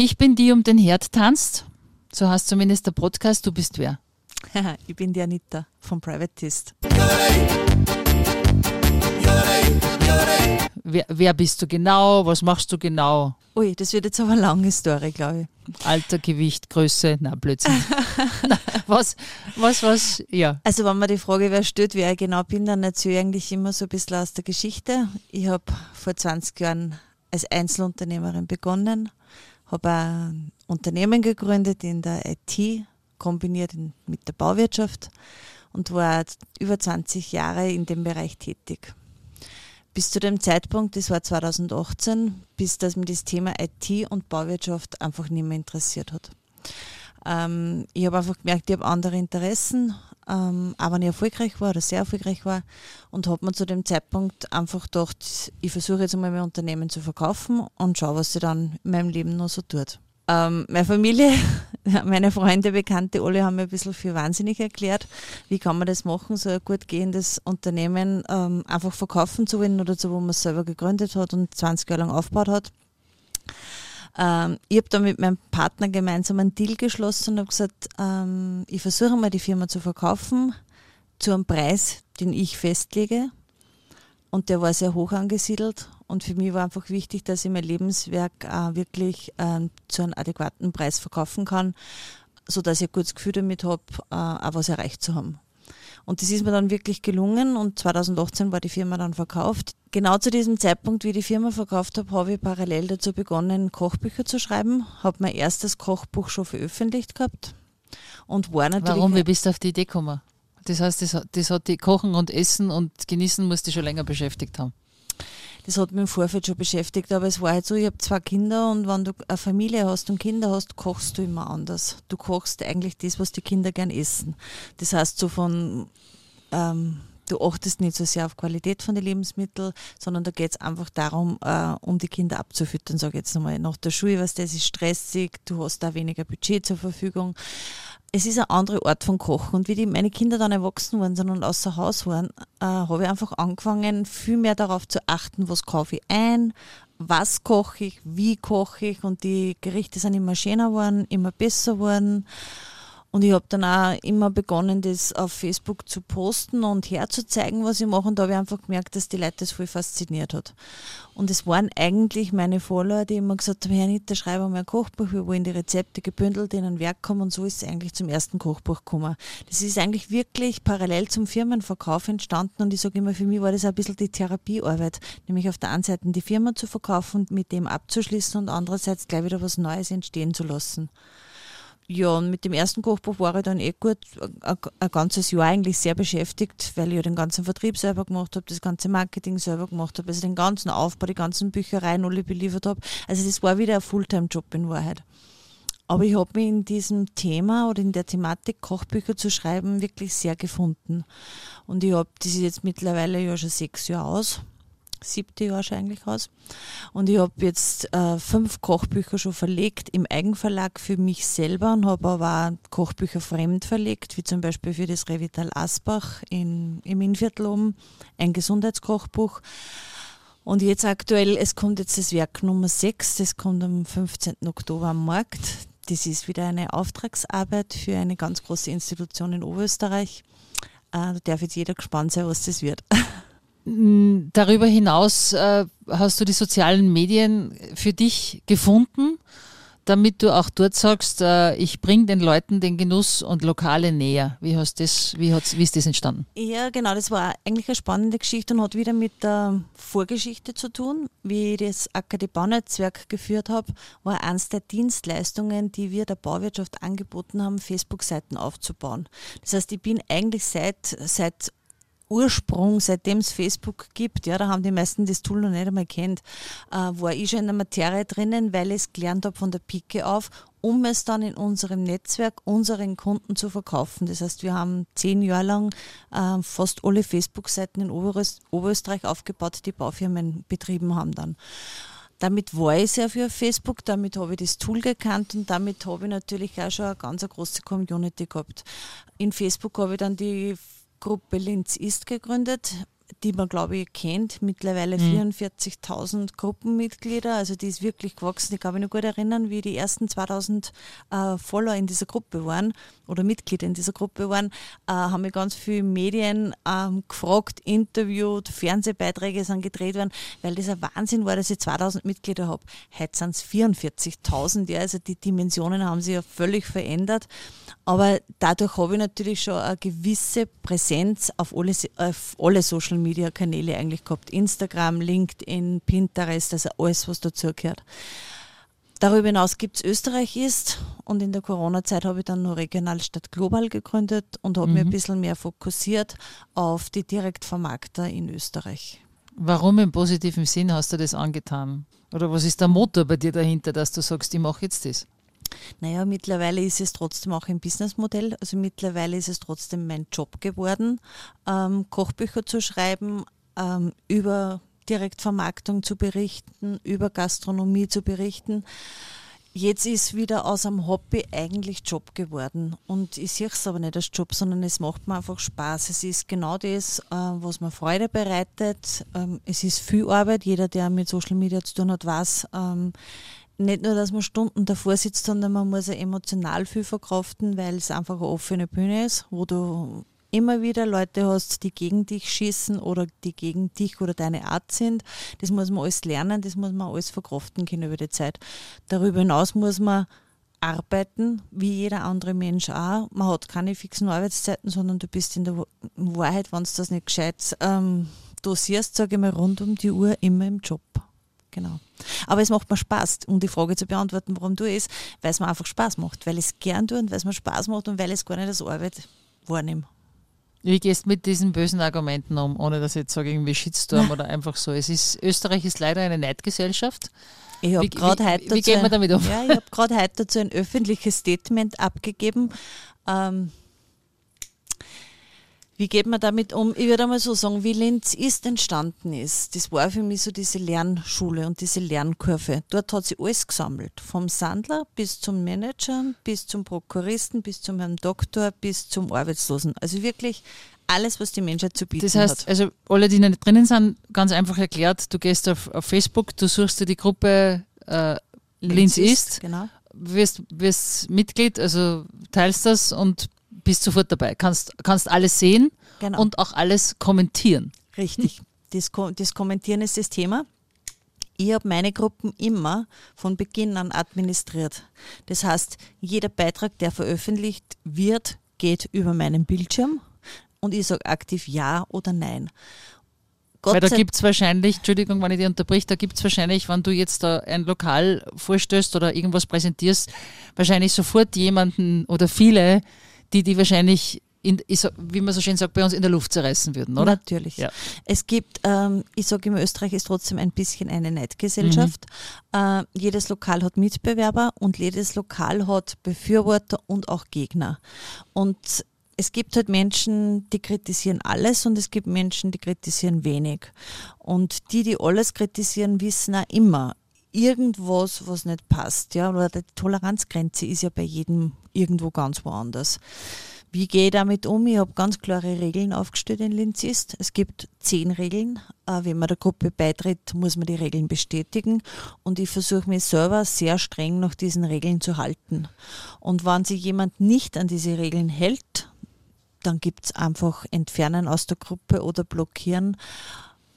Ich bin die um den Herd tanzt. So heißt zumindest der Podcast. Du bist wer? ich bin die Anita vom Privatist. Wer, wer, bist du genau? Was machst du genau? Ui, das wird jetzt aber eine lange Story, glaube ich. Alter, Gewicht, Größe, na Blödsinn. was, was, was, ja. Also wenn man die Frage, wer stellt, wer ich genau bin, dann erzähle ich eigentlich immer so ein bisschen aus der Geschichte. Ich habe vor 20 Jahren als Einzelunternehmerin begonnen, habe ein Unternehmen gegründet in der IT, kombiniert mit der Bauwirtschaft und war über 20 Jahre in dem Bereich tätig. Bis zu dem Zeitpunkt, das war 2018, bis dass mir das Thema IT und Bauwirtschaft einfach nicht mehr interessiert hat. Ähm, ich habe einfach gemerkt, ich habe andere Interessen, ähm, aber wenn ich erfolgreich war oder sehr erfolgreich war und habe mir zu dem Zeitpunkt einfach gedacht, ich versuche jetzt einmal mein Unternehmen zu verkaufen und schaue, was sie dann in meinem Leben noch so tut. Ähm, meine Familie, meine Freunde, Bekannte, alle haben mir ein bisschen für wahnsinnig erklärt. Wie kann man das machen, so ein gut gehendes Unternehmen ähm, einfach verkaufen zu wollen oder so, wo man es selber gegründet hat und 20 Jahre lang aufgebaut hat. Ähm, ich habe da mit meinem Partner gemeinsam einen Deal geschlossen und habe gesagt, ähm, ich versuche mal die Firma zu verkaufen zu einem Preis, den ich festlege. Und der war sehr hoch angesiedelt. Und für mich war einfach wichtig, dass ich mein Lebenswerk äh, wirklich äh, zu einem adäquaten Preis verkaufen kann, sodass ich ein gutes Gefühl damit habe, äh, auch was erreicht zu haben. Und das ist mir dann wirklich gelungen und 2018 war die Firma dann verkauft. Genau zu diesem Zeitpunkt, wie ich die Firma verkauft habe, habe ich parallel dazu begonnen, Kochbücher zu schreiben, habe mein erstes Kochbuch schon veröffentlicht gehabt und war natürlich... Warum? Wie bist du auf die Idee gekommen? Das heißt, das, das hat die Kochen und Essen und Genießen musst du schon länger beschäftigt haben. Das hat mich im Vorfeld schon beschäftigt, aber es war halt so, ich habe zwei Kinder und wenn du eine Familie hast und Kinder hast, kochst du immer anders. Du kochst eigentlich das, was die Kinder gern essen. Das heißt so von ähm, du achtest nicht so sehr auf Qualität von den Lebensmitteln, sondern da geht es einfach darum, äh, um die Kinder abzufüttern, sage ich jetzt nochmal. Nach der Schule, was das ist stressig, du hast da weniger Budget zur Verfügung es ist eine andere Art von Kochen. Und wie die, meine Kinder dann erwachsen worden sind und außer Haus waren, äh, habe ich einfach angefangen, viel mehr darauf zu achten, was kaufe ich ein, was koche ich, wie koche ich. Und die Gerichte sind immer schöner geworden, immer besser geworden. Und ich habe dann auch immer begonnen, das auf Facebook zu posten und herzuzeigen, was ich mache. Und da habe ich einfach gemerkt, dass die Leute das voll fasziniert hat. Und es waren eigentlich meine Follower, die immer gesagt haben, Herr Nitter, schreibe mal ein Kochbuch, wir wollen die Rezepte gebündelt in ein Werk kommen. Und so ist es eigentlich zum ersten Kochbuch gekommen. Das ist eigentlich wirklich parallel zum Firmenverkauf entstanden. Und ich sage immer, für mich war das ein bisschen die Therapiearbeit. Nämlich auf der einen Seite die Firma zu verkaufen und mit dem abzuschließen und andererseits gleich wieder was Neues entstehen zu lassen. Ja, und mit dem ersten Kochbuch war ich dann eh gut ein, ein ganzes Jahr eigentlich sehr beschäftigt, weil ich ja den ganzen Vertrieb selber gemacht habe, das ganze Marketing selber gemacht habe, also den ganzen Aufbau, die ganzen Büchereien alle beliefert habe. Also das war wieder ein Fulltime-Job in Wahrheit. Aber ich habe mich in diesem Thema oder in der Thematik Kochbücher zu schreiben wirklich sehr gefunden. Und ich habe, das jetzt mittlerweile ja schon sechs Jahre aus siebte Jahr eigentlich aus. Und ich habe jetzt äh, fünf Kochbücher schon verlegt im Eigenverlag für mich selber und habe aber auch Kochbücher fremd verlegt, wie zum Beispiel für das Revital Asbach in, im Innviertel oben, ein Gesundheitskochbuch. Und jetzt aktuell, es kommt jetzt das Werk Nummer 6, das kommt am 15. Oktober am Markt. Das ist wieder eine Auftragsarbeit für eine ganz große Institution in Oberösterreich. Äh, da darf jetzt jeder gespannt sein, was das wird. Darüber hinaus äh, hast du die sozialen Medien für dich gefunden, damit du auch dort sagst, äh, ich bringe den Leuten den Genuss und Lokale näher. Wie, hast das, wie, wie ist das entstanden? Ja, genau, das war eigentlich eine spannende Geschichte und hat wieder mit der Vorgeschichte zu tun. Wie ich das AKD-Baunetzwerk geführt habe, war eines der Dienstleistungen, die wir der Bauwirtschaft angeboten haben, Facebook-Seiten aufzubauen. Das heißt, ich bin eigentlich seit, seit Ursprung, seitdem es Facebook gibt, ja, da haben die meisten das Tool noch nicht einmal kennt, äh, war ich schon in der Materie drinnen, weil ich es gelernt habe von der Pike auf, um es dann in unserem Netzwerk unseren Kunden zu verkaufen. Das heißt, wir haben zehn Jahre lang äh, fast alle Facebook-Seiten in Oberöst Oberösterreich aufgebaut, die Baufirmen betrieben haben dann. Damit war ich sehr für Facebook, damit habe ich das Tool gekannt und damit habe ich natürlich auch schon eine ganz große Community gehabt. In Facebook habe ich dann die Gruppe Linz ist gegründet die man, glaube ich, kennt. Mittlerweile mhm. 44.000 Gruppenmitglieder. Also die ist wirklich gewachsen. Ich kann mich noch gut erinnern, wie die ersten 2000 äh, Follower in dieser Gruppe waren oder Mitglieder in dieser Gruppe waren, äh, haben mich ganz viele Medien ähm, gefragt, interviewt, Fernsehbeiträge sind gedreht worden, weil das ein Wahnsinn war, dass ich 2000 Mitglieder habe. Heute sind es 44.000. Ja, also die Dimensionen haben sich ja völlig verändert. Aber dadurch habe ich natürlich schon eine gewisse Präsenz auf alle, auf alle Social Media Kanäle eigentlich gehabt. Instagram, LinkedIn, Pinterest, also alles, was dazugehört. Darüber hinaus gibt es Österreich ist und in der Corona-Zeit habe ich dann nur regional statt global gegründet und habe mhm. mich ein bisschen mehr fokussiert auf die Direktvermarkter in Österreich. Warum im positiven Sinn hast du das angetan? Oder was ist der Motor bei dir dahinter, dass du sagst, ich mache jetzt das? Naja, mittlerweile ist es trotzdem auch ein Businessmodell. Also mittlerweile ist es trotzdem mein Job geworden, ähm, Kochbücher zu schreiben, ähm, über Direktvermarktung zu berichten, über Gastronomie zu berichten. Jetzt ist wieder aus einem Hobby eigentlich Job geworden. Und ich sehe es aber nicht als Job, sondern es macht mir einfach Spaß. Es ist genau das, äh, was mir Freude bereitet. Ähm, es ist viel Arbeit. Jeder, der mit Social Media zu tun hat, weiß, ähm, nicht nur, dass man Stunden davor sitzt, sondern man muss ja emotional viel verkraften, weil es einfach eine offene Bühne ist, wo du immer wieder Leute hast, die gegen dich schießen oder die gegen dich oder deine Art sind. Das muss man alles lernen, das muss man alles verkraften können über die Zeit. Darüber hinaus muss man arbeiten, wie jeder andere Mensch auch. Man hat keine fixen Arbeitszeiten, sondern du bist in der Wahrheit, wenn du das nicht gescheit ähm, dosierst, sage ich mal, rund um die Uhr immer im Job. Genau. Aber es macht mir Spaß, um die Frage zu beantworten, warum du es, weil es mir einfach Spaß macht, weil ich es gern tue und weil es mir Spaß macht und weil ich es gar nicht als Arbeit wahrnehme. Wie gehst du mit diesen bösen Argumenten um, ohne dass ich jetzt sage, irgendwie Shitstorm oder einfach so? Es ist, Österreich ist leider eine Neidgesellschaft. Ich habe gerade heute wie, wie geht man damit um? Ja, ich habe gerade heute dazu ein öffentliches Statement abgegeben. Ähm, wie geht man damit um? Ich würde einmal so sagen, wie Linz ist entstanden ist. Das war für mich so diese Lernschule und diese Lernkurve. Dort hat sie alles gesammelt. Vom Sandler bis zum Manager, bis zum Prokuristen, bis zum Herrn Doktor, bis zum Arbeitslosen. Also wirklich alles, was die Menschheit zu bieten hat. Das heißt, hat. also alle, die nicht drinnen sind, ganz einfach erklärt, du gehst auf, auf Facebook, du suchst dir die Gruppe äh, Linz, Linz ist, genau. wirst, wirst Mitglied, also teilst das und bist sofort dabei, kannst, kannst alles sehen genau. und auch alles kommentieren. Richtig. Das, das Kommentieren ist das Thema. Ich habe meine Gruppen immer von Beginn an administriert. Das heißt, jeder Beitrag, der veröffentlicht wird, geht über meinen Bildschirm und ich sage aktiv Ja oder Nein. Gott Weil da gibt es wahrscheinlich, Entschuldigung, wenn ich dich unterbrich, da gibt es wahrscheinlich, wenn du jetzt da ein Lokal vorstößt oder irgendwas präsentierst, wahrscheinlich sofort jemanden oder viele, die die wahrscheinlich in, wie man so schön sagt, bei uns in der Luft zerreißen würden, oder? Natürlich. Ja. Es gibt, ähm, ich sage immer, Österreich ist trotzdem ein bisschen eine Neidgesellschaft. Mhm. Äh, jedes Lokal hat Mitbewerber und jedes Lokal hat Befürworter und auch Gegner. Und es gibt halt Menschen, die kritisieren alles und es gibt Menschen, die kritisieren wenig. Und die, die alles kritisieren, wissen auch immer, irgendwas, was nicht passt. Ja? Oder die Toleranzgrenze ist ja bei jedem irgendwo ganz woanders. Wie gehe ich damit um? Ich habe ganz klare Regeln aufgestellt in Linzist. Es gibt zehn Regeln. Äh, wenn man der Gruppe beitritt, muss man die Regeln bestätigen. Und ich versuche mich selber sehr streng nach diesen Regeln zu halten. Und wenn sich jemand nicht an diese Regeln hält, dann gibt es einfach Entfernen aus der Gruppe oder Blockieren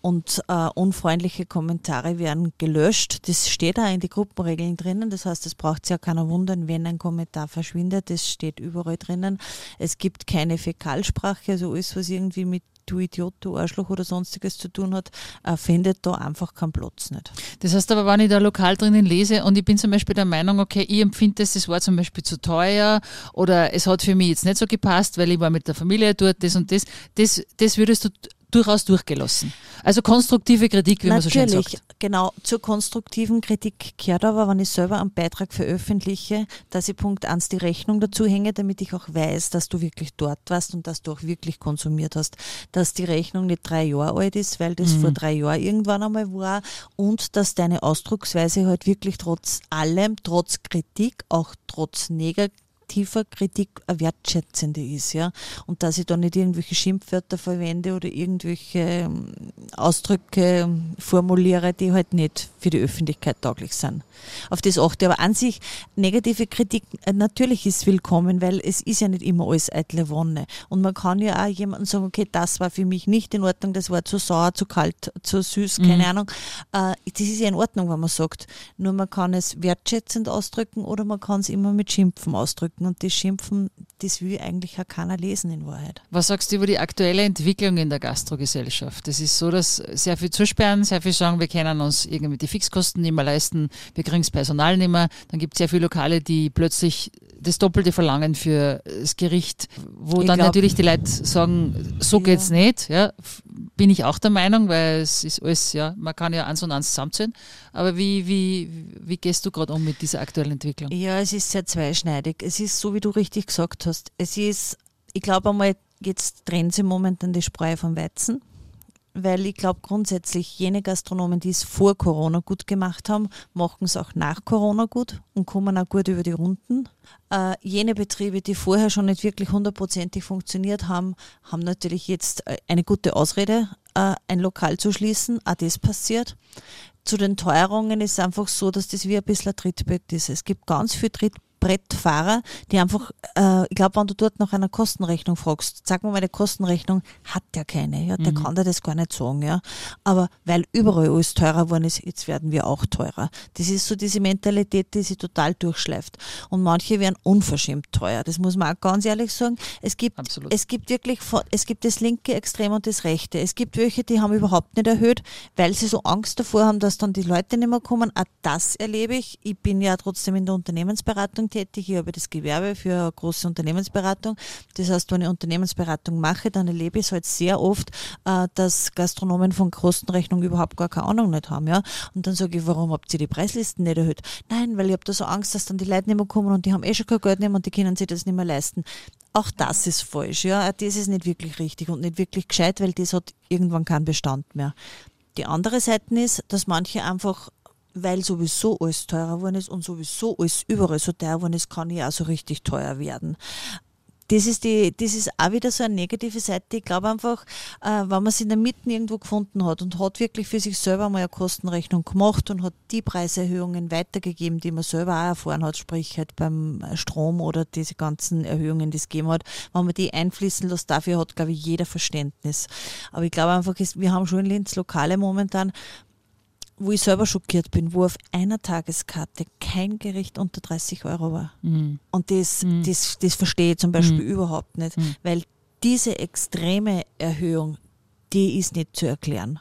und äh, unfreundliche Kommentare werden gelöscht. Das steht da in die Gruppenregeln drinnen. Das heißt, es braucht ja keiner wundern, wenn ein Kommentar verschwindet. Das steht überall drinnen. Es gibt keine Fäkalsprache, also alles, was irgendwie mit du Idiot, du Arschloch oder sonstiges zu tun hat, äh, findet da einfach keinen Platz nicht. Das heißt aber, wenn ich da lokal drinnen lese und ich bin zum Beispiel der Meinung, okay, ich empfinde das, das war zum Beispiel zu teuer oder es hat für mich jetzt nicht so gepasst, weil ich war mit der Familie dort, das und das, das, das würdest du durchaus durchgelassen. Also konstruktive Kritik, wie Natürlich, man so schön sagt. genau. Zur konstruktiven Kritik kehrt aber, wenn ich selber einen Beitrag veröffentliche, dass ich Punkt 1 die Rechnung dazu hänge, damit ich auch weiß, dass du wirklich dort warst und dass du auch wirklich konsumiert hast. Dass die Rechnung nicht drei Jahre alt ist, weil das mhm. vor drei Jahren irgendwann einmal war und dass deine Ausdrucksweise halt wirklich trotz allem, trotz Kritik, auch trotz negativ negativer Kritik eine wertschätzende ist, ja. Und dass ich da nicht irgendwelche Schimpfwörter verwende oder irgendwelche ähm, Ausdrücke formuliere, die halt nicht für die Öffentlichkeit tauglich sind. Auf das achte. Aber an sich, negative Kritik äh, natürlich ist willkommen, weil es ist ja nicht immer alles eitle Wonne. Und man kann ja auch jemandem sagen, okay, das war für mich nicht in Ordnung, das war zu sauer, zu kalt, zu süß, keine mhm. Ahnung. Äh, das ist ja in Ordnung, wenn man sagt. Nur man kann es wertschätzend ausdrücken oder man kann es immer mit Schimpfen ausdrücken. Und das Schimpfen, das will eigentlich auch keiner lesen in Wahrheit. Was sagst du über die aktuelle Entwicklung in der Gastrogesellschaft? Es ist so, dass sehr viel zusperren, sehr viel sagen, wir können uns irgendwie die Fixkosten nicht mehr leisten, wir kriegen das Personal nicht mehr. Dann gibt es sehr viele Lokale, die plötzlich das Doppelte verlangen für das Gericht, wo ich dann glaub, natürlich die Leute sagen, so ja. geht's nicht. Ja, bin ich auch der Meinung, weil es ist alles, ja, man kann ja eins und eins zusammenzählen. Aber wie, wie, wie gehst du gerade um mit dieser aktuellen Entwicklung? Ja, es ist sehr zweischneidig. Es ist so, wie du richtig gesagt hast. Es ist, ich glaube einmal, jetzt trennen sie momentan die Spreu vom Weizen weil ich glaube grundsätzlich, jene Gastronomen, die es vor Corona gut gemacht haben, machen es auch nach Corona gut und kommen auch gut über die Runden. Äh, jene Betriebe, die vorher schon nicht wirklich hundertprozentig funktioniert haben, haben natürlich jetzt äh, eine gute Ausrede, äh, ein Lokal zu schließen. Auch das passiert. Zu den Teuerungen ist es einfach so, dass das wie ein bisschen ein Trittbrett ist. Es gibt ganz viel Trittbrett Brettfahrer, die einfach, äh, ich glaube, wenn du dort nach einer Kostenrechnung fragst, sag mal, meine Kostenrechnung hat der keine, ja, der mhm. kann dir das gar nicht sagen, ja. Aber weil überall alles teurer geworden ist, jetzt werden wir auch teurer. Das ist so diese Mentalität, die sich total durchschleift. Und manche werden unverschämt teuer. Das muss man auch ganz ehrlich sagen. Es gibt, es gibt wirklich, es gibt das linke Extrem und das rechte. Es gibt welche, die haben überhaupt nicht erhöht, weil sie so Angst davor haben, dass dann die Leute nicht mehr kommen. Auch das erlebe ich. Ich bin ja trotzdem in der Unternehmensberatung tätig. Ich habe das Gewerbe für eine große Unternehmensberatung. Das heißt, wenn ich Unternehmensberatung mache, dann erlebe ich es halt sehr oft, äh, dass Gastronomen von Kostenrechnung überhaupt gar keine Ahnung nicht haben. Ja? Und dann sage ich, warum habt ihr die Preislisten nicht erhöht? Nein, weil ich habe da so Angst, dass dann die Leute nicht mehr kommen und die haben eh schon kein Geld mehr und die können sich das nicht mehr leisten. Auch das ist falsch. Ja? Das ist nicht wirklich richtig und nicht wirklich gescheit, weil das hat irgendwann keinen Bestand mehr. Die andere Seite ist, dass manche einfach weil sowieso alles teurer geworden ist und sowieso alles überall so teuer geworden ist, kann ja auch so richtig teuer werden. Das ist, die, das ist auch wieder so eine negative Seite. Ich glaube einfach, äh, wenn man es in der Mitte irgendwo gefunden hat und hat wirklich für sich selber mal eine Kostenrechnung gemacht und hat die Preiserhöhungen weitergegeben, die man selber auch erfahren hat, sprich halt beim Strom oder diese ganzen Erhöhungen, die es gegeben hat, wenn man die einfließen lässt, dafür hat, glaube ich, jeder Verständnis. Aber ich glaube einfach, wir haben schon in Linz Lokale momentan, wo ich selber schockiert bin, wo auf einer Tageskarte kein Gericht unter 30 Euro war. Mhm. Und das, mhm. das, das verstehe ich zum Beispiel mhm. überhaupt nicht, mhm. weil diese extreme Erhöhung, die ist nicht zu erklären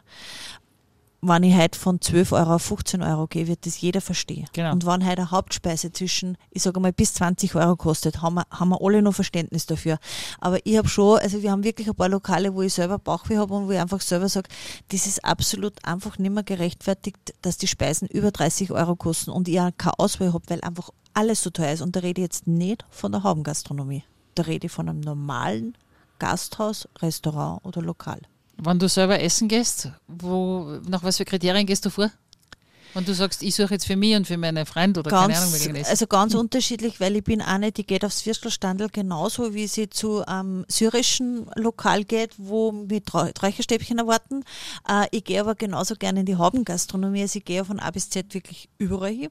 wenn ich heute von 12 Euro auf 15 Euro gehe, wird das jeder verstehen. Genau. Und wenn heute eine Hauptspeise zwischen, ich sage mal, bis 20 Euro kostet, haben wir, haben wir alle noch Verständnis dafür. Aber ich habe schon, also wir haben wirklich ein paar Lokale, wo ich selber Bauchweh habe und wo ich einfach selber sage, das ist absolut einfach nicht mehr gerechtfertigt, dass die Speisen über 30 Euro kosten und ich auch keine Auswahl habe, weil einfach alles so teuer ist. Und da rede ich jetzt nicht von der Haubengastronomie. Da rede ich von einem normalen Gasthaus, Restaurant oder Lokal. Wenn du selber essen gehst, wo, nach was für Kriterien gehst du vor? Wenn du sagst, ich suche jetzt für mich und für meine Freunde oder ganz, keine Ahnung, welchen Also ganz hm. unterschiedlich, weil ich bin eine, die geht aufs Würstelstandel genauso, wie sie zu einem syrischen Lokal geht, wo mit Räucherstäbchen erwarten. Äh, ich gehe aber genauso gerne in die Haubengastronomie. Also ich gehe von A bis Z wirklich überall hin.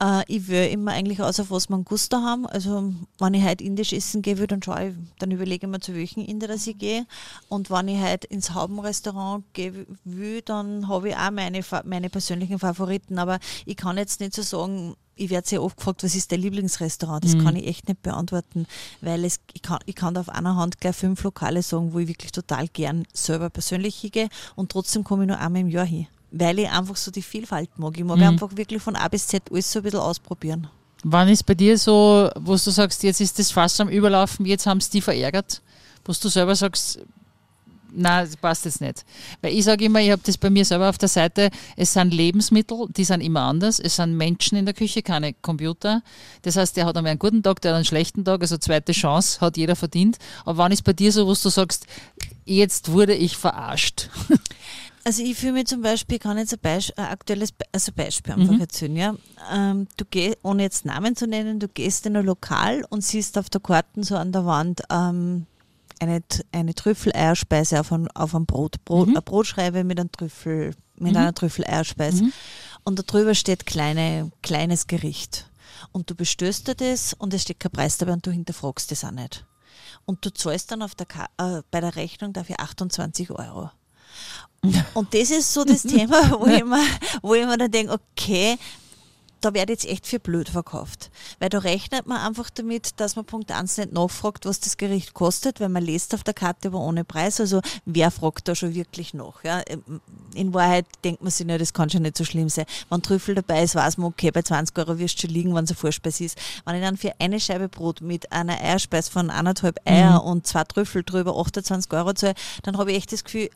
Äh, ich will immer eigentlich aus, auf was man Gusto haben. Also wenn ich heute indisch essen gehe, dann schaue ich, dann überlege ich mir, zu welchen Inder dass ich gehe. Und wenn ich heute ins Haubenrestaurant gehe will, dann habe ich auch meine, meine persönlichen Favoriten. Aber ich kann jetzt nicht so sagen, ich werde sehr oft gefragt, was ist dein Lieblingsrestaurant? Das mhm. kann ich echt nicht beantworten, weil es, ich, kann, ich kann da auf einer Hand gleich fünf Lokale sagen, wo ich wirklich total gern selber persönlich hingehe und trotzdem komme ich nur einmal im Jahr hin weil ich einfach so die Vielfalt mag. Ich mag mhm. einfach wirklich von A bis Z alles so ein bisschen ausprobieren. Wann ist bei dir so, wo du sagst, jetzt ist das Fass am Überlaufen, jetzt haben es die verärgert, wo du selber sagst, nein, das passt jetzt nicht. Weil ich sage immer, ich habe das bei mir selber auf der Seite, es sind Lebensmittel, die sind immer anders, es sind Menschen in der Küche, keine Computer. Das heißt, der hat einmal einen guten Tag, der hat einen schlechten Tag, also zweite Chance hat jeder verdient. Aber wann ist bei dir so, wo du sagst, jetzt wurde ich verarscht? Also ich fühle mich zum Beispiel, kann jetzt ein, Beisp ein aktuelles Be also Beispiel einfach mhm. erzählen. Ja? Ähm, du gehst, ohne jetzt Namen zu nennen, du gehst in ein Lokal und siehst auf der Karten so an der Wand ähm, eine, eine Trüffeleierspeise auf, ein, auf einem Brot. Brot mhm. Eine Brotschreibe mit, einem Trüffel, mit mhm. einer Trüffeleierspeise. Mhm. Und darüber steht kleine, kleines Gericht. Und du bestößt dir das und es steht kein Preis dabei und du hinterfragst das auch nicht. Und du zahlst dann auf der äh, bei der Rechnung dafür 28 Euro. Und das ist so das Thema, wo ich mir, wo ich mir dann denke, okay, da wird jetzt echt viel blöd verkauft. Weil da rechnet man einfach damit, dass man Punkt 1 nicht nachfragt, was das Gericht kostet, weil man liest auf der Karte aber ohne Preis. Also wer fragt da schon wirklich nach? Ja? In Wahrheit denkt man sich, ja, das kann schon nicht so schlimm sein. Wenn Trüffel dabei ist, weiß man, okay, bei 20 Euro wirst du schon liegen, wenn es eine Vorspeise ist. Wenn ich dann für eine Scheibe Brot mit einer Eierspeise von anderthalb Eier mhm. und zwei Trüffel drüber 28 Euro zahle, dann habe ich echt das Gefühl,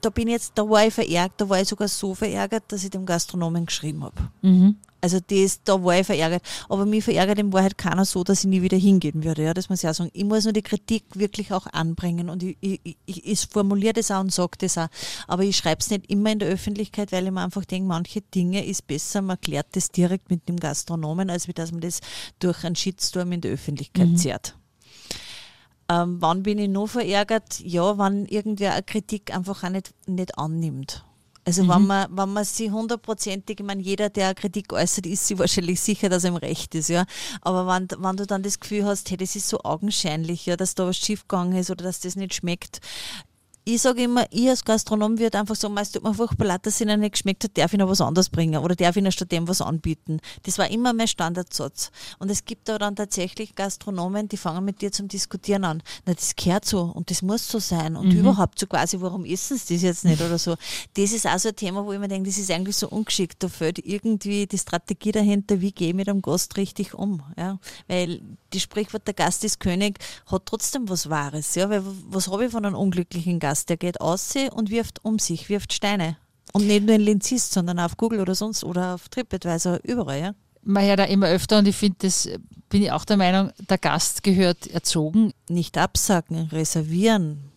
da bin ich jetzt, da war ich verärgert, da war ich sogar so verärgert, dass ich dem Gastronomen geschrieben habe. Mhm. Also das, da war ich verärgert. Aber mich verärgert in Wahrheit keiner so, dass ich nie wieder hingehen würde. Ja, das muss ich auch sagen. Ich muss nur die Kritik wirklich auch anbringen und ich, ich, ich, ich formuliere das auch und sage das auch. Aber ich schreibe es nicht immer in der Öffentlichkeit, weil ich mir einfach denke, manche Dinge ist besser, man klärt das direkt mit dem Gastronomen, als wie dass man das durch einen Shitstorm in der Öffentlichkeit mhm. zehrt. Ähm, wann bin ich noch verärgert? Ja, wann irgendwer eine Kritik einfach auch nicht, nicht annimmt. Also mhm. wenn man, wenn man sie hundertprozentig, ich meine, jeder, der Kritik äußert, ist sich wahrscheinlich sicher, dass er im Recht ist, ja. Aber wenn, wenn du dann das Gefühl hast, hey, das ist so augenscheinlich, ja, dass da was schiefgegangen ist oder dass das nicht schmeckt, ich sage immer, ich als Gastronom würde einfach sagen, es tut mir furchtbar leid, dass es ihnen nicht geschmeckt hat, darf ich noch was anderes bringen oder darf ich ihnen statt dem was anbieten. Das war immer mein Standardsatz. Und es gibt da dann tatsächlich Gastronomen, die fangen mit dir zum Diskutieren an. Na, das gehört so und das muss so sein und mhm. überhaupt so quasi, warum essen sie das jetzt nicht oder so. Das ist auch so ein Thema, wo ich mir denke, das ist eigentlich so ungeschickt. Da fehlt irgendwie die Strategie dahinter, wie gehe ich mit einem Gast richtig um. Ja? Weil die Sprichwort, der Gast ist König, hat trotzdem was Wahres. Ja? Weil was habe ich von einem unglücklichen Gast? der geht aus und wirft um sich, wirft Steine. Und nicht nur in Linzist, sondern auf Google oder sonst oder auf TripAdvisor, überall, ja. Man hört da immer öfter und ich finde, das bin ich auch der Meinung, der Gast gehört erzogen. Nicht absagen, reservieren.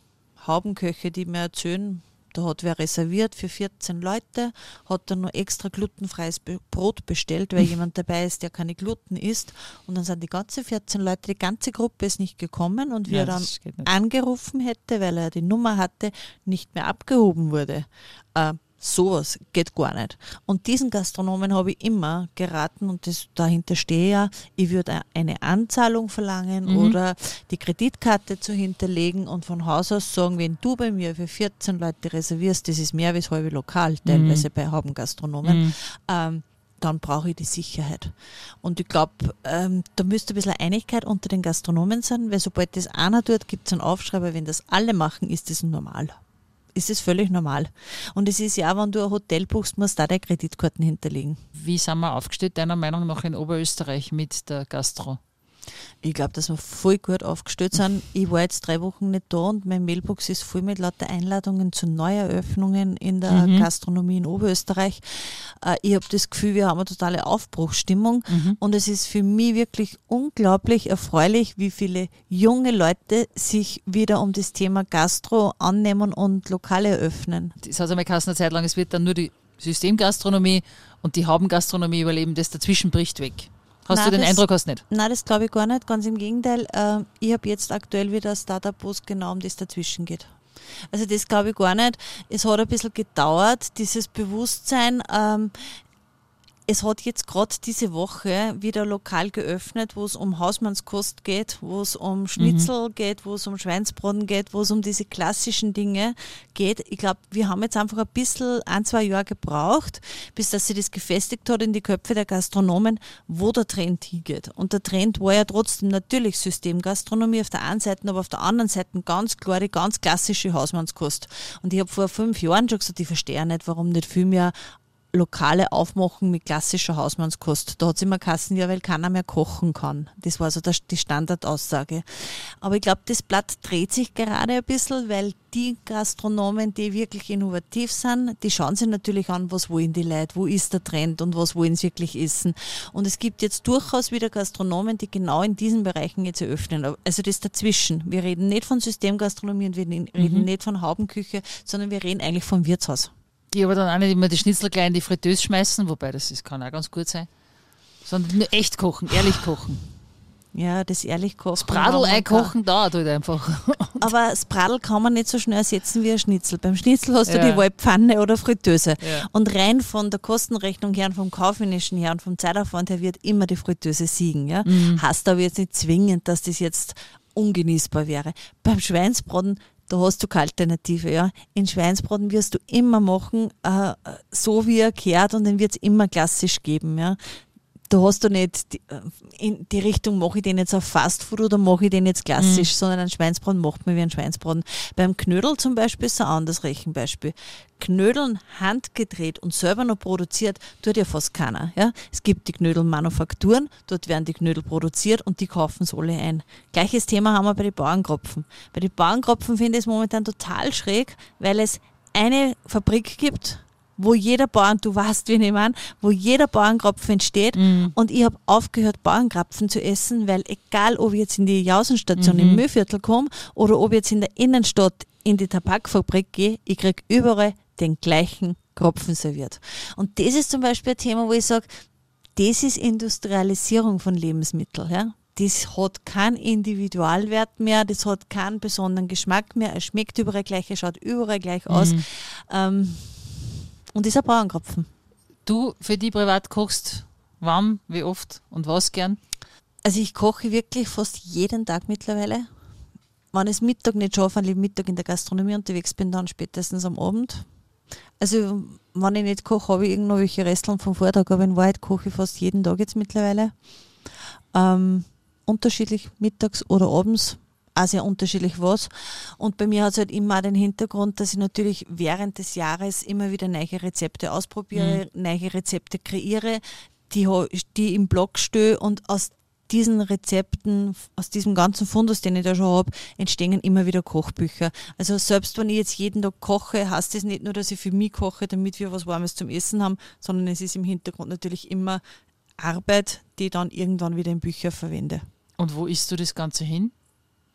Haubenköche, die mir erzählen, da hat wer reserviert für 14 Leute, hat dann noch extra glutenfreies Brot bestellt, weil jemand dabei ist, der keine Gluten isst. Und dann sind die ganze 14 Leute, die ganze Gruppe ist nicht gekommen und wie ja, er dann angerufen hätte, weil er die Nummer hatte, nicht mehr abgehoben wurde. Äh, Sowas geht gar nicht. Und diesen Gastronomen habe ich immer geraten und das, dahinter stehe ja, ich würde eine Anzahlung verlangen mhm. oder die Kreditkarte zu hinterlegen und von Haus aus sagen, wenn du bei mir für 14 Leute reservierst, das ist mehr das halbe Lokal, teilweise mhm. bei Haubengastronomen, mhm. ähm, dann brauche ich die Sicherheit. Und ich glaube, ähm, da müsste ein bisschen Einigkeit unter den Gastronomen sein, weil sobald das einer tut, gibt es einen Aufschreiber, wenn das alle machen, ist das normal ist es völlig normal. Und es ist ja, wenn du ein Hotel buchst, musst du da deine Kreditkarten hinterlegen. Wie sind wir aufgestellt, deiner Meinung nach, in Oberösterreich mit der Gastro? Ich glaube, dass wir voll gut aufgestellt sind. Ich war jetzt drei Wochen nicht da und mein Mailbox ist voll mit lauter Einladungen zu Neueröffnungen in der mhm. Gastronomie in Oberösterreich. Äh, ich habe das Gefühl, wir haben eine totale Aufbruchsstimmung mhm. und es ist für mich wirklich unglaublich erfreulich, wie viele junge Leute sich wieder um das Thema Gastro annehmen und Lokale eröffnen. Das hat einmal eine Zeit lang, es wird dann nur die Systemgastronomie und die Haubengastronomie überleben, das dazwischen bricht weg. Hast nein, du den das, Eindruck, hast nicht? Nein, das glaube ich gar nicht. Ganz im Gegenteil. Äh, ich habe jetzt aktuell wieder ein Startup, wo es genau um das dazwischen geht. Also das glaube ich gar nicht. Es hat ein bisschen gedauert, dieses Bewusstsein. Ähm, es hat jetzt gerade diese Woche wieder lokal geöffnet, wo es um Hausmannskost geht, wo es um Schnitzel mhm. geht, wo es um Schweinsbraten geht, wo es um diese klassischen Dinge geht. Ich glaube, wir haben jetzt einfach ein bisschen, ein, zwei Jahre gebraucht, bis dass sich das gefestigt hat in die Köpfe der Gastronomen, wo der Trend hingeht. Und der Trend war ja trotzdem natürlich Systemgastronomie auf der einen Seite, aber auf der anderen Seite ganz klar die ganz klassische Hausmannskost. Und ich habe vor fünf Jahren schon gesagt, ich verstehe nicht, warum nicht viel mehr Lokale aufmachen mit klassischer Hausmannskost. Da hat es immer Kassen, ja, weil keiner mehr kochen kann. Das war so die Standardaussage. Aber ich glaube, das Blatt dreht sich gerade ein bisschen, weil die Gastronomen, die wirklich innovativ sind, die schauen sich natürlich an, was wollen die Leute, wo ist der Trend und was wollen sie wirklich essen. Und es gibt jetzt durchaus wieder Gastronomen, die genau in diesen Bereichen jetzt eröffnen. Also das dazwischen. Wir reden nicht von Systemgastronomie und wir reden mhm. nicht von Haubenküche, sondern wir reden eigentlich vom Wirtshaus. Ich aber dann auch nicht immer die Schnitzel gleich in die Fritteuse schmeißen, wobei das ist, kann auch ganz gut sein. Sondern nur echt kochen, ehrlich kochen. Ja, das ehrlich kochen. Das Bradel einkochen dauert halt einfach. Aber das Bradel kann man nicht so schnell ersetzen wie ein Schnitzel. Beim Schnitzel hast du Ja. die Waldpfanne oder Fritteuse. Ja. Und rein von der Kostenrechnung her und vom kaufmännischen her und vom Zeitaufwand her wird immer die Fritteuse siegen. Ja? Mhm. Heißt aber jetzt nicht zwingend, dass das jetzt ungenießbar wäre. Beim Schweinsbraten, da hast du keine Alternative. Ja? In Schweinsbraten wirst du immer machen, äh, so wie er gehört und den wird es immer klassisch geben. Ja? Da hast du nicht die, äh, in die Richtung, mache ich den jetzt auf Fastfood oder mache ich den jetzt klassisch, sondern ein Schweinsbraten macht man wie ein Schweinsbraten. Beim Knödel zum Beispiel ist ein anderes Rechenbeispiel. Knödeln handgedreht und selber noch produziert, tut ja fast keiner. Ja? Es gibt die Knödelmanufakturen, dort werden die Knödel produziert und die kaufen es alle ein. Gleiches Thema haben wir bei den Bauernkropfen. Bei den Bauernkropfen finde ich es momentan total schräg, weil es eine Fabrik gibt, wo jeder Bauern, du weißt, wie ich meine, wo jeder Bauernkropfen entsteht. Und ich habe aufgehört, Bauernkrapfen zu essen, weil egal, ob ich jetzt in die Jausenstation im Müllviertel komme oder ob ich jetzt in der Innenstadt in die Tabakfabrik gehe, ich krieg überall den gleichen Kropfen serviert. Und das ist zum Beispiel ein Thema, wo ich sage, das ist Industrialisierung von Lebensmitteln. Ja? Das hat keinen Individualwert mehr, das hat keinen besonderen Geschmack mehr, es schmeckt überall gleich, es schaut überall gleich aus. Ähm, und ist ein Bauernkropfen. Du für die privat kochst, wann, wie oft und was gern? Also ich koche wirklich fast jeden Tag mittlerweile. Wenn ich es Mittag nicht schaffe, weil ich Mittag in der Gastronomie unterwegs bin, dann spätestens am Abend. Also wenn ich nicht koche, habe ich irgendwo welche Resteln vom Vortag, aber in Wahrheit koche ich fast jeden Tag jetzt mittlerweile. Ähm, unterschiedlich mittags oder abends, auch sehr unterschiedlich was. Und bei mir hat es halt immer den Hintergrund, dass ich natürlich während des Jahres immer wieder neue Rezepte ausprobiere, neue Rezepte kreiere, die, die im Blog stehe und aus diesen Rezepten, aus diesem ganzen Fundus, den ich da schon habe, entstehen immer wieder Kochbücher. Also selbst wenn ich jetzt jeden Tag koche, heißt das nicht nur, dass ich für mich koche, damit wir was Warmes zum Essen haben, sondern es ist im Hintergrund natürlich immer Arbeit, die ich dann irgendwann wieder in Bücher verwende. Und wo isst du das Ganze hin?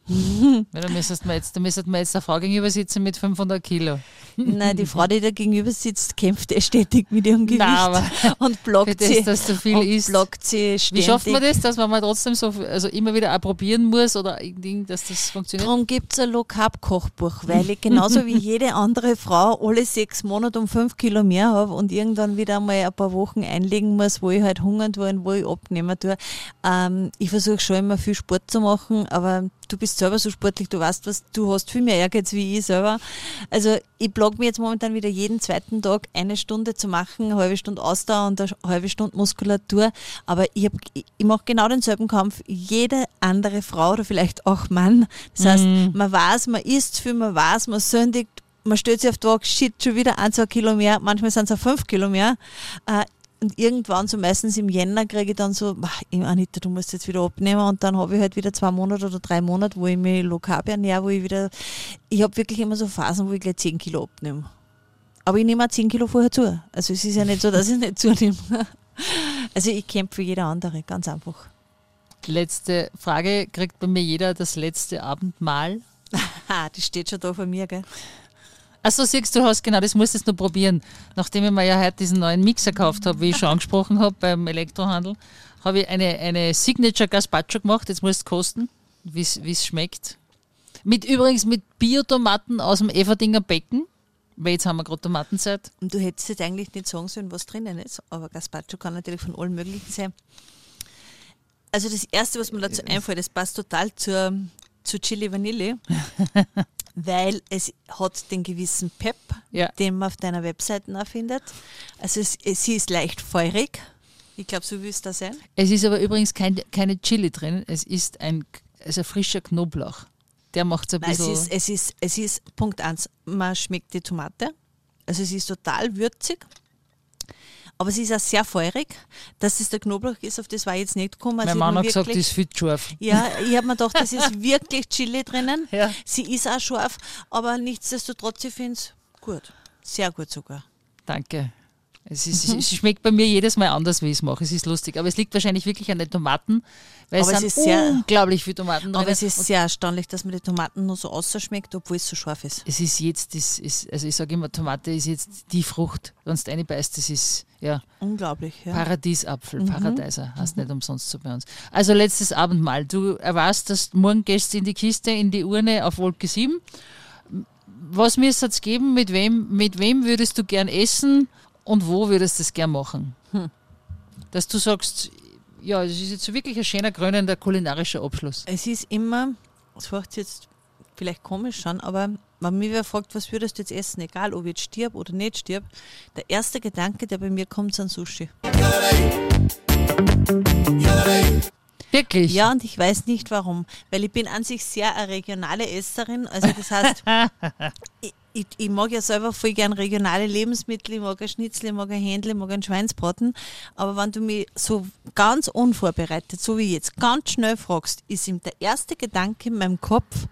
Weil da müsstest wir jetzt, da müsstest wir jetzt eine Frau gegenüber sitzen mit 500 Kilo. Nein, die Frau, die da gegenüber sitzt, kämpft eh stetig mit ihrem Gewicht Nein, aber und blockt das, sie. dass du viel und isst. blockt sie Wie ständig. schafft man das, dass man mal trotzdem so, also immer wieder auch probieren muss oder irgendwie, dass das funktioniert? Darum gibt es ein Low-Carb-Kochbuch, weil ich genauso wie jede andere Frau alle sechs Monate um fünf Kilo mehr habe und irgendwann wieder mal ein paar Wochen einlegen muss, wo ich halt hungernd war und wo ich abnehmen tue. Ähm, ich versuche schon immer viel Sport zu machen, aber du bist selber so sportlich, du weißt was, du hast viel mehr Ehrgeiz wie ich selber. Also ich blog mir jetzt momentan wieder jeden zweiten Tag eine Stunde zu machen, eine halbe Stunde Ausdauer und eine halbe Stunde Muskulatur. Aber ich, hab, ich, ich mache genau denselben Kampf jede andere Frau oder vielleicht auch Mann. Das heißt, man weiß, man isst viel, man weiß, man sündigt, man stellt sich auf die Waage, shit, schon wieder ein, zwei Kilo mehr, manchmal sind es auch fünf Kilo mehr. Äh, und irgendwann, so meistens im Jänner, kriege ich dann so, "Bah, Anita, du musst jetzt wieder abnehmen. Und dann habe ich halt wieder zwei Monate oder drei Monate, wo ich mich lokal ernähre, wo ich wieder, ich habe wirklich immer so Phasen, wo ich gleich zehn Kilo abnehme. Aber ich nehme auch zehn Kilo vorher zu. Also es ist ja nicht so, dass ich nicht zunehme. Also ich kämpfe für jeder andere, ganz einfach. Letzte Frage, kriegt bei mir jeder das letzte Abendmahl? Ha, das steht schon da vor mir, gell? Achso, siehst du, hast genau, das musst du jetzt noch probieren. Nachdem ich mir ja heute diesen neuen Mixer gekauft habe, wie ich schon angesprochen habe beim Elektrohandel, habe ich eine, eine Signature Gazpacho gemacht. Jetzt musst du kosten, wie es schmeckt. Mit übrigens mit Biotomaten aus dem Everdinger Becken, weil jetzt haben wir gerade Tomatenzeit. Und du hättest jetzt eigentlich nicht sagen sollen, was drinnen ist, aber Gazpacho kann natürlich von allem Möglichen sein. Also das Erste, was mir dazu einfällt, das passt total zur, zu Chili Vanille, weil es hat den gewissen Pep, Ja. den man auf deiner Webseite auch findet. Also es, sie ist leicht feurig. Ich glaube, so will es da sein. Es ist aber übrigens kein, keine Chili drin, es ist ein, also frischer Knoblauch. Der macht es ein Nein, es bisschen. ist, es ist, es ist Punkt eins, man schmeckt die Tomate. Also es ist total würzig. Aber es ist auch sehr feurig. Dass es der Knoblauch ist, auf das war ich jetzt nicht gekommen. Also mein ich Mann hat mir gesagt, die wirklich- ist viel zu scharf. Ja, ich habe mir gedacht, das ist wirklich Chili drinnen. Ja. Sie ist auch scharf, aber nichtsdestotrotz, ich finde es gut. Sehr gut sogar. Danke. Es, ist, mhm. es schmeckt bei mir jedes Mal anders, wie ich es mache. Es ist lustig. Aber es liegt wahrscheinlich wirklich an den Tomaten, weil aber es, es sind sehr, unglaublich viele Tomaten drin. Aber es ist sehr erstaunlich, dass man die Tomaten nur so ausschmeckt, obwohl es so scharf ist. Es ist jetzt, das ist, also ich sage immer, Tomate ist jetzt die Frucht. Wenn du eine beißt, das ist ja unglaublich. Ja. Paradiesapfel, mhm. Paradeiser, heißt mhm. nicht umsonst so bei uns. Also letztes Abendmahl. Du erwarst, dass morgen gehst in die Kiste, in die Urne auf Wolke 7. Was müsste es geben? Mit wem, mit wem würdest du gern essen? und wo würdest du es gern machen? Hm. Dass du sagst, ja, es ist jetzt wirklich ein schöner, krönender kulinarischer Abschluss. Es ist immer, das macht jetzt vielleicht komisch an, aber wenn mich wer fragt, was würdest du jetzt essen, egal ob ich jetzt stirb oder nicht stirb, der erste Gedanke, der bei mir kommt, sind Sushi. Wirklich? Ja, und ich weiß nicht warum. Weil ich bin an sich sehr eine regionale Esserin. Also das heißt, ich, ich, ich, mag ja selber voll gern regionale Lebensmittel, ich mag ein Schnitzel, ich mag ein Händel, ich mag einen Schweinsbraten. Aber wenn du mich so ganz unvorbereitet, so wie jetzt, ganz schnell fragst, ist ihm der erste Gedanke in meinem Kopf,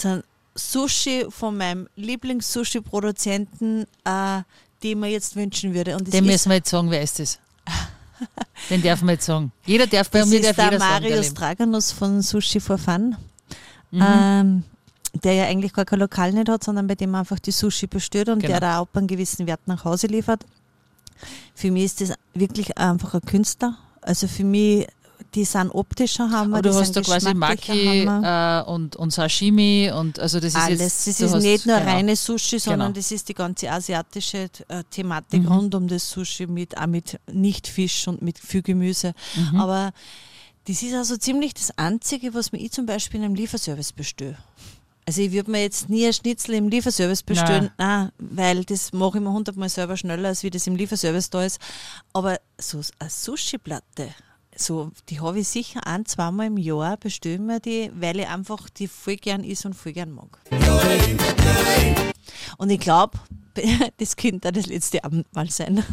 sind Sushi von meinem Lieblings-Sushi-Produzenten, äh, die mir jetzt wünschen würde. Und Den müssen wir jetzt sagen, wer ist das? Den darf man jetzt sagen. Jeder darf bei das mir darf ist der Marius sagen, Draganus von Sushi for Fun. Mhm. Ähm, der ja eigentlich gar kein Lokal nicht hat, sondern bei dem man einfach die Sushi bestellt und genau. der da auch einen gewissen Wert nach Hause liefert. Für mich ist das wirklich einfach ein Künstler. Also für mich, die sind optischer Hammer. Aber du hast da quasi Maki äh, und, und Sashimi und also das ist Alles. Jetzt, das ist nicht nur genau. reine Sushi, sondern genau. das ist die ganze asiatische äh, Thematik mhm. rund um das Sushi mit, auch mit nicht Fisch und mit viel Gemüse. Mhm. Aber das ist also ziemlich das Einzige, was mir ich zum Beispiel in einem Lieferservice bestelle. Also ich würde mir jetzt nie ein Schnitzel im Lieferservice bestellen, nein. nein weil das mache ich mir hundertmal selber schneller, als wie das im Lieferservice da ist. Aber so eine Sushi-Platte, so, die habe ich sicher ein, zweimal im Jahr, bestelle mir die, weil ich einfach die voll gern ist und voll gern mag. Und ich glaube, das könnte das letzte Abendmahl sein.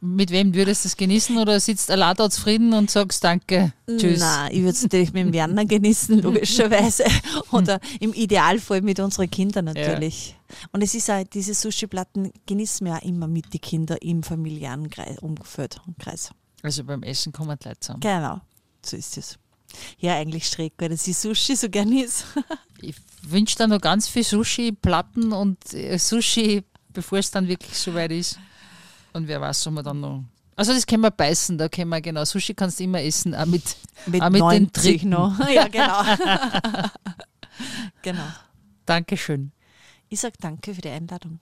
Mit wem würdest du es genießen oder sitzt allein da zufrieden und sagst Danke, Tschüss? Nein, ich würde es natürlich mit dem Werner genießen, logischerweise. Oder im Idealfall mit unseren Kindern natürlich. Ja. Und es ist auch, diese Sushi-Platten genießen wir auch immer mit den Kindern im familiären Kreis, Umfeld und Kreis. Also beim Essen kommen die Leute zusammen. Genau, so ist es. Ja, eigentlich schräg, weil das die Sushi so gern ist. ich wünsche dir noch ganz viel Sushi-Platten und äh, Sushi bevor es dann wirklich soweit ist. Und wer weiß, ob wir dann noch. Also das können wir beißen, da können wir genau. Sushi kannst du immer essen, auch mit, mit, auch mit den Dritten. noch. Ja, genau. genau. Dankeschön. Ich sage danke für die Einladung.